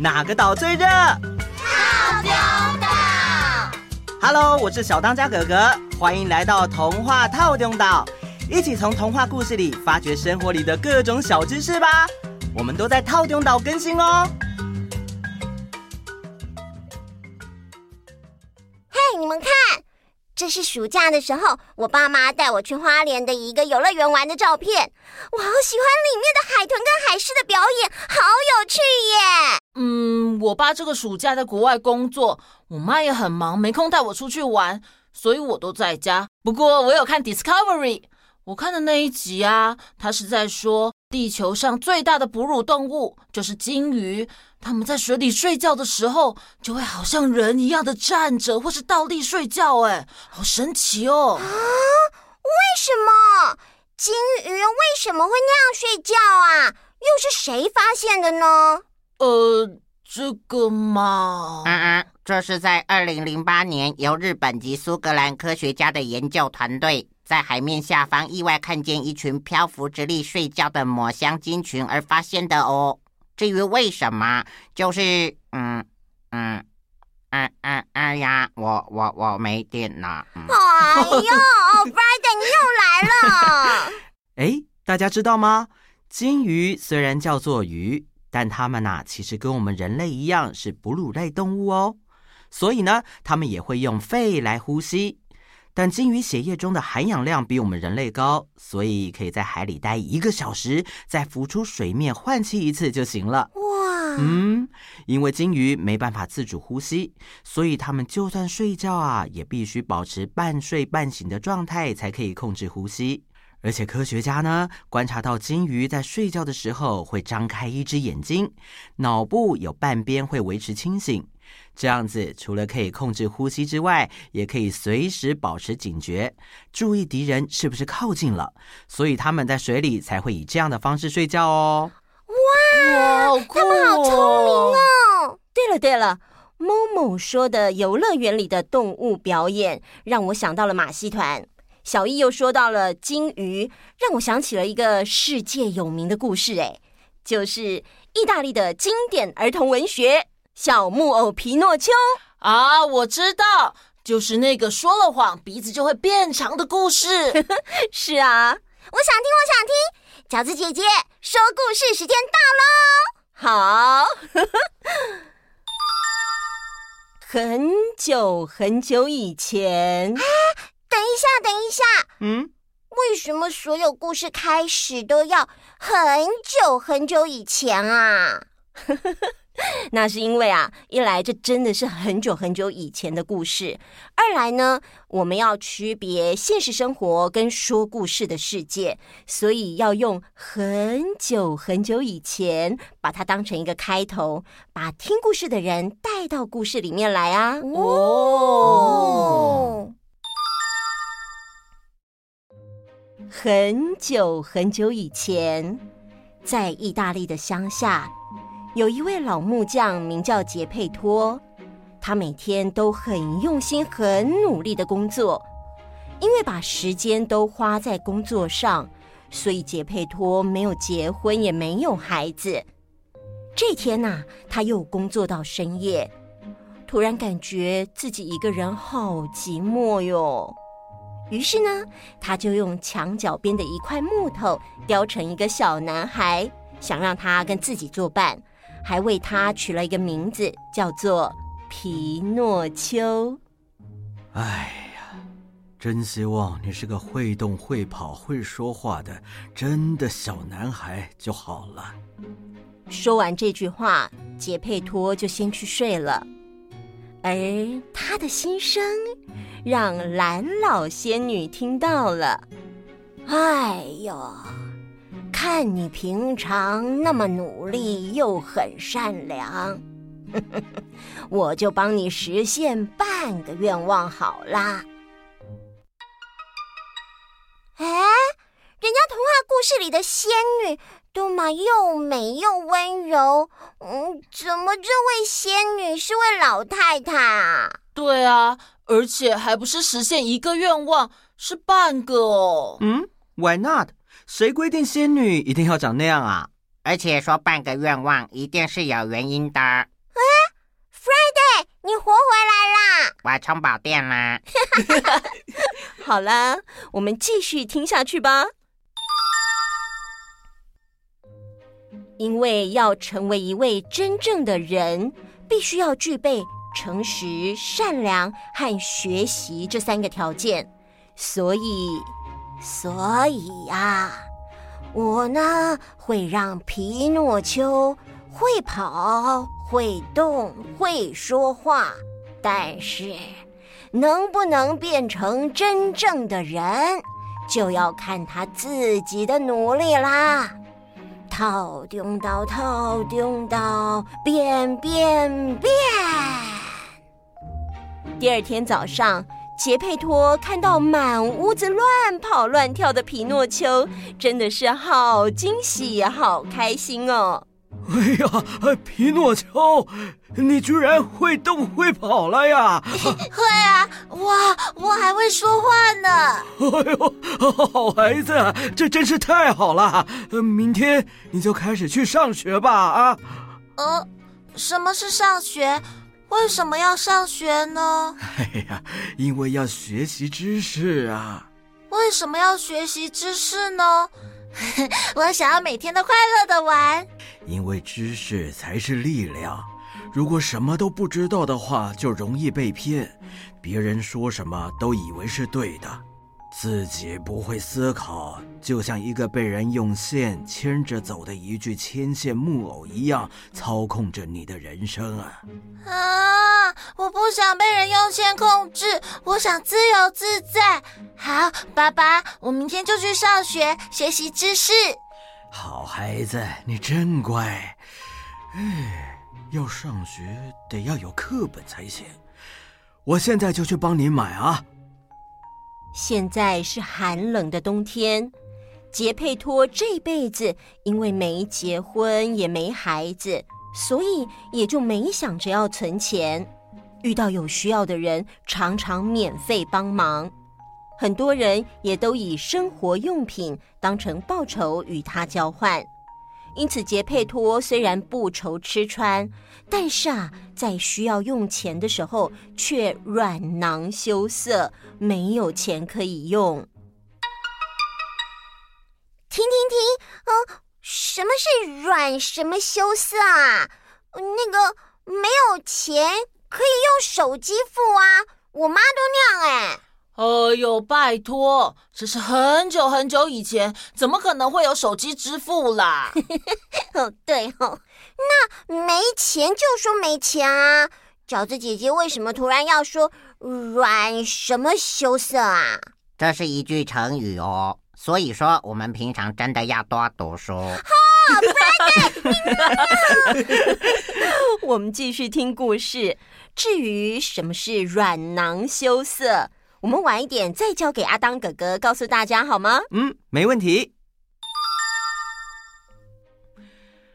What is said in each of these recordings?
哪个岛最热？套丁岛。Hello，我是小当家哥哥，欢迎来到童话套丁岛，一起从童话故事里发掘生活里的各种小知识吧。我们都在套丁岛更新哦。嘿，你们看。这是暑假的时候，我爸妈带我去花莲的一个游乐园玩的照片。我好喜欢里面的海豚跟海狮的表演，好有趣耶！嗯，我爸这个暑假在国外工作，我妈也很忙，没空带我出去玩，所以我都在家。不过我有看 Discovery，我看的那一集啊，他是在说地球上最大的哺乳动物就是鲸鱼。它们在水里睡觉的时候，就会好像人一样的站着，或是倒立睡觉。哎，好神奇哦！啊，为什么鲸鱼为什么会那样睡觉啊？又是谁发现的呢？呃，这个嘛……嗯嗯，这是在二零零八年由日本及苏格兰科学家的研究团队在海面下方意外看见一群漂浮直立睡觉的抹香鲸群而发现的哦。至于为什么，就是嗯嗯嗯嗯哎呀，我我我没电了。嗯、哎呦，Friday 你又来了！哎，大家知道吗？金鱼虽然叫做鱼，但它们呐、啊，其实跟我们人类一样是哺乳类动物哦。所以呢，它们也会用肺来呼吸。但鲸鱼血液中的含氧量比我们人类高，所以可以在海里待一个小时，再浮出水面换气一次就行了。哇，嗯，因为鲸鱼没办法自主呼吸，所以它们就算睡觉啊，也必须保持半睡半醒的状态才可以控制呼吸。而且科学家呢，观察到鲸鱼在睡觉的时候会张开一只眼睛，脑部有半边会维持清醒。这样子，除了可以控制呼吸之外，也可以随时保持警觉，注意敌人是不是靠近了。所以他们在水里才会以这样的方式睡觉哦。哇，好哦，他们好聪明哦！对了对了，某某说的游乐园里的动物表演，让我想到了马戏团。小艺又说到了金鱼，让我想起了一个世界有名的故事，哎，就是意大利的经典儿童文学。小木偶皮诺丘啊，我知道，就是那个说了谎鼻子就会变长的故事。是啊，我想听，我想听，饺子姐姐说故事时间到喽！好，很久很久以前，下，等一下，嗯，为什么所有故事开始都要很久很久以前啊？那是因为啊，一来这真的是很久很久以前的故事，二来呢，我们要区别现实生活跟说故事的世界，所以要用很久很久以前把它当成一个开头，把听故事的人带到故事里面来啊。哦，很久很久以前，在意大利的乡下。有一位老木匠，名叫杰佩托，他每天都很用心、很努力的工作。因为把时间都花在工作上，所以杰佩托没有结婚，也没有孩子。这天呐，他又工作到深夜，突然感觉自己一个人好寂寞哟。于是呢，他就用墙角边的一块木头雕成一个小男孩，想让他跟自己作伴。还为他取了一个名字，叫做皮诺丘。哎呀，真希望你是个会动、会跑、会说话的真的小男孩就好了。说完这句话，杰佩托就先去睡了。而他的心声让蓝老仙女听到了。哎呦！看你平常那么努力又很善良，我就帮你实现半个愿望好啦。哎，人家童话故事里的仙女都嘛又美又温柔，嗯，怎么这位仙女是位老太太啊？对啊，而且还不是实现一个愿望，是半个哦。嗯，Why not？谁规定仙女一定要长那样啊？而且说半个愿望一定是有原因的。哎，Friday，你活回来啦！我充饱电啦。好啦，我们继续听下去吧。因为要成为一位真正的人，必须要具备诚实、善良和学习这三个条件，所以，所以呀，我呢会让皮诺丘会跑、会动、会说话，但是能不能变成真正的人，就要看他自己的努力啦。套丢到套丢到变变变！第二天早上，杰佩托看到满屋子乱跑乱跳的皮诺丘，真的是好惊喜，好开心哦！哎呀，皮诺丘，你居然会动会跑了呀！会啊，哇，我还会说话呢！哎呦，好孩子，这真是太好了！明天你就开始去上学吧，啊？呃，什么是上学？为什么要上学呢？哎呀，因为要学习知识啊！为什么要学习知识呢？我想要每天都快乐的玩，因为知识才是力量。如果什么都不知道的话，就容易被骗，别人说什么都以为是对的，自己不会思考，就像一个被人用线牵着走的一具牵线木偶一样，操控着你的人生啊！啊，我不想被人用线控制，我想自由自在。好，爸爸，我明天就去上学，学习知识。好孩子，你真乖。哎，要上学得要有课本才行。我现在就去帮你买啊。现在是寒冷的冬天，杰佩托这辈子因为没结婚也没孩子，所以也就没想着要存钱。遇到有需要的人，常常免费帮忙。很多人也都以生活用品当成报酬与他交换，因此杰佩托虽然不愁吃穿，但是啊，在需要用钱的时候却软囊羞涩，没有钱可以用。停停停！呃，什么是软什么羞涩啊？那个没有钱可以用手机付啊，我妈都那样哎。哎呦，拜托，这是很久很久以前，怎么可能会有手机支付啦？哦，对哦，那没钱就说没钱啊。饺子姐姐为什么突然要说软什么羞涩啊？这是一句成语哦，所以说我们平常真的要多读书。好，我们继续听故事。至于什么是软囊羞涩？我们晚一点再交给阿当哥哥告诉大家好吗？嗯，没问题。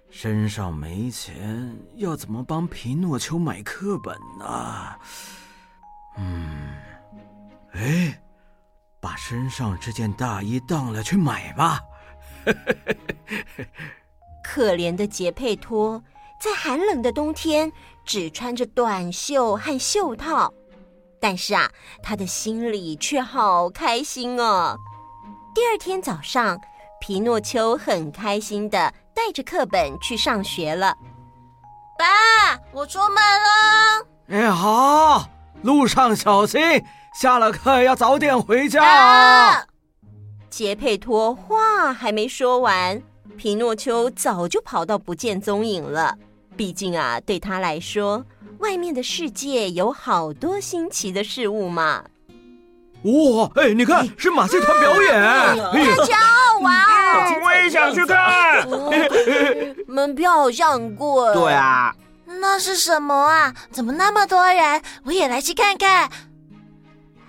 身上没钱，要怎么帮皮诺丘买课本呢？嗯，哎，把身上这件大衣当了去买吧。可怜的杰佩托，在寒冷的冬天只穿着短袖和袖套。但是啊，他的心里却好开心哦。第二天早上，皮诺丘很开心的带着课本去上学了。爸，我出门了。哎，好，路上小心，下了课要早点回家啊。杰佩托话还没说完，皮诺丘早就跑到不见踪影了。毕竟啊，对他来说。外面的世界有好多新奇的事物嘛！哇，哎，你看，是马戏团表演，大家好玩哦！我也想去看。门票好像很贵。对啊，那是什么啊？怎么那么多人？我也来去看看。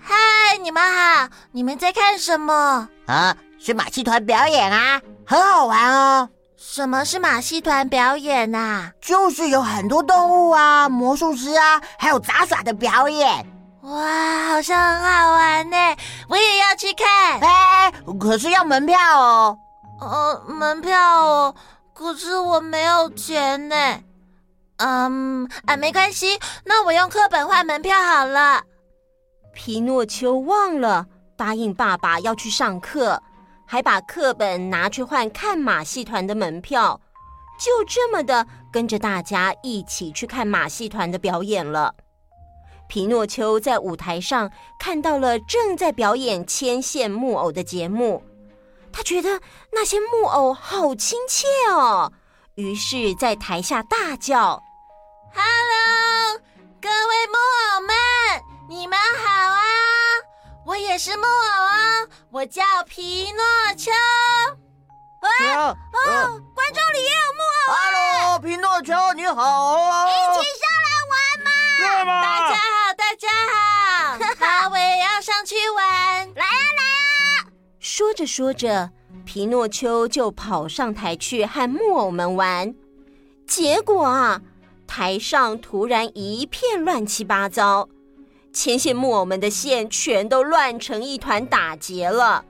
嗨，你们好，你们在看什么？啊，是马戏团表演啊，很好玩哦。什么是马戏团表演呐、啊？就是有很多动物啊、魔术师啊，还有杂耍的表演。哇，好像很好玩呢！我也要去看。哎，可是要门票哦。呃，门票哦，可是我没有钱呢。嗯，啊，没关系，那我用课本换门票好了。皮诺丘忘了答应爸爸要去上课，还把课本拿去换看马戏团的门票，就这么的跟着大家一起去看马戏团的表演了。皮诺丘在舞台上看到了正在表演牵线木偶的节目，他觉得那些木偶好亲切哦。于是，在台下大叫：“Hello，各位木偶们，你们好啊！我也是木偶啊，我叫皮诺丘。哇哦，观众里也有木偶啊！Hello，皮诺丘，你好啊！一起上来玩嘛！对吗？大家好，大家好，哈，我也要上去玩。来啊，来啊！说着说着。皮诺丘就跑上台去和木偶们玩，结果啊，台上突然一片乱七八糟，牵线木偶们的线全都乱成一团，打结了。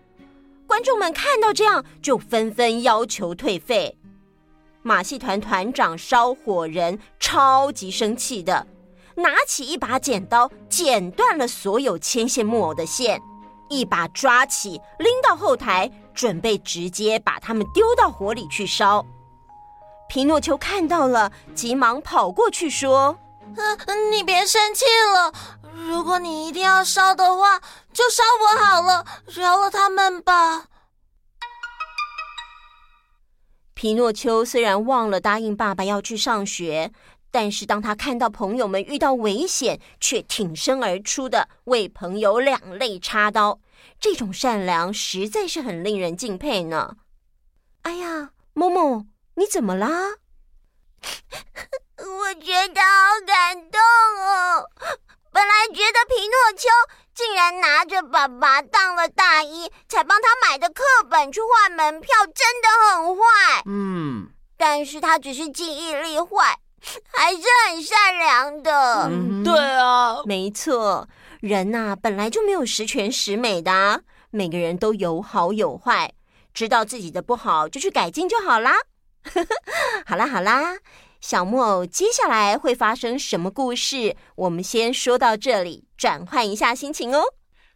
观众们看到这样，就纷纷要求退费。马戏团团长烧火人超级生气的，拿起一把剪刀，剪断了所有牵线木偶的线。一把抓起，拎到后台，准备直接把他们丢到火里去烧。皮诺丘看到了，急忙跑过去说：“嗯，你别生气了。如果你一定要烧的话，就烧我好了，饶了他们吧。”皮诺丘虽然忘了答应爸爸要去上学。但是，当他看到朋友们遇到危险，却挺身而出的为朋友两肋插刀，这种善良实在是很令人敬佩呢。哎呀，某某，你怎么啦？我觉得好感动哦！本来觉得皮诺丘竟然拿着爸爸当了大衣，才帮他买的课本去换门票，真的很坏。嗯，但是他只是记忆力坏。还是很善良的。嗯，对啊，没错，人呐、啊、本来就没有十全十美的啊，每个人都有好有坏，知道自己的不好就去改进就好啦。好 啦好啦，小木偶接下来会发生什么故事？我们先说到这里，转换一下心情哦。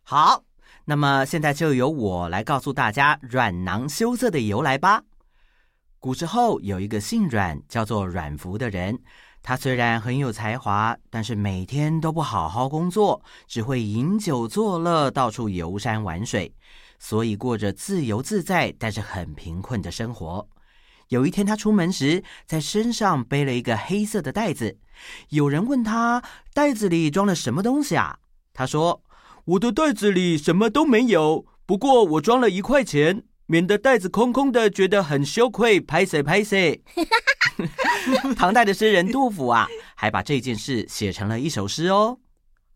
好，那么现在就由我来告诉大家软囊羞涩的由来吧。古时候有一个姓阮，叫做阮福的人。他虽然很有才华，但是每天都不好好工作，只会饮酒作乐，到处游山玩水，所以过着自由自在但是很贫困的生活。有一天，他出门时，在身上背了一个黑色的袋子。有人问他：“袋子里装了什么东西啊？”他说：“我的袋子里什么都没有，不过我装了一块钱。”免得袋子空空的，觉得很羞愧。拍谁拍谢。唐代的诗人杜甫啊，还把这件事写成了一首诗哦。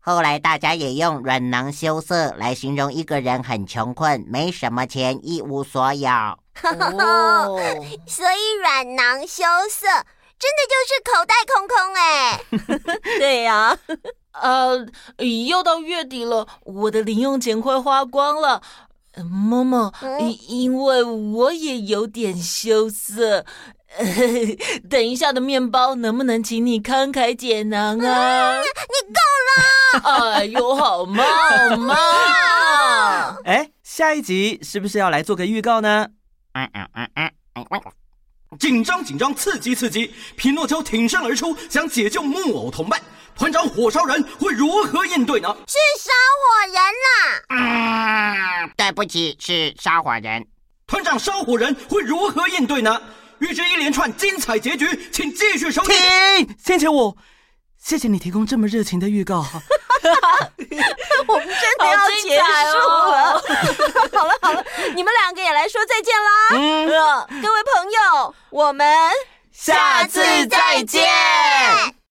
后来大家也用“软囊羞涩”来形容一个人很穷困，没什么钱，一无所有。哦，所以软囊羞涩真的就是口袋空空哎。对呀、啊，呃，又到月底了，我的零用钱快花光了。妈妈，因因为我也有点羞涩，等一下的面包能不能请你慷慨解囊啊？嗯、你够了！哎呦，好嘛好嘛！哎，下一集是不是要来做个预告呢？紧张紧张，刺激刺激！匹诺丘挺身而出，想解救木偶同伴。团长火烧人会如何应对呢？是烧火人啦！嗯，对不起，是烧火人。团长烧火人会如何应对呢？预知一连串精彩结局，请继续收听。停！谢谢我，谢谢你提供这么热情的预告。我们真的要结束了。好了好了，你们两个也来说再见啦。嗯，各位朋友，我们下次再见。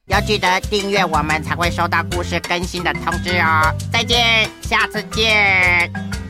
要记得订阅我们，才会收到故事更新的通知哦。再见，下次见。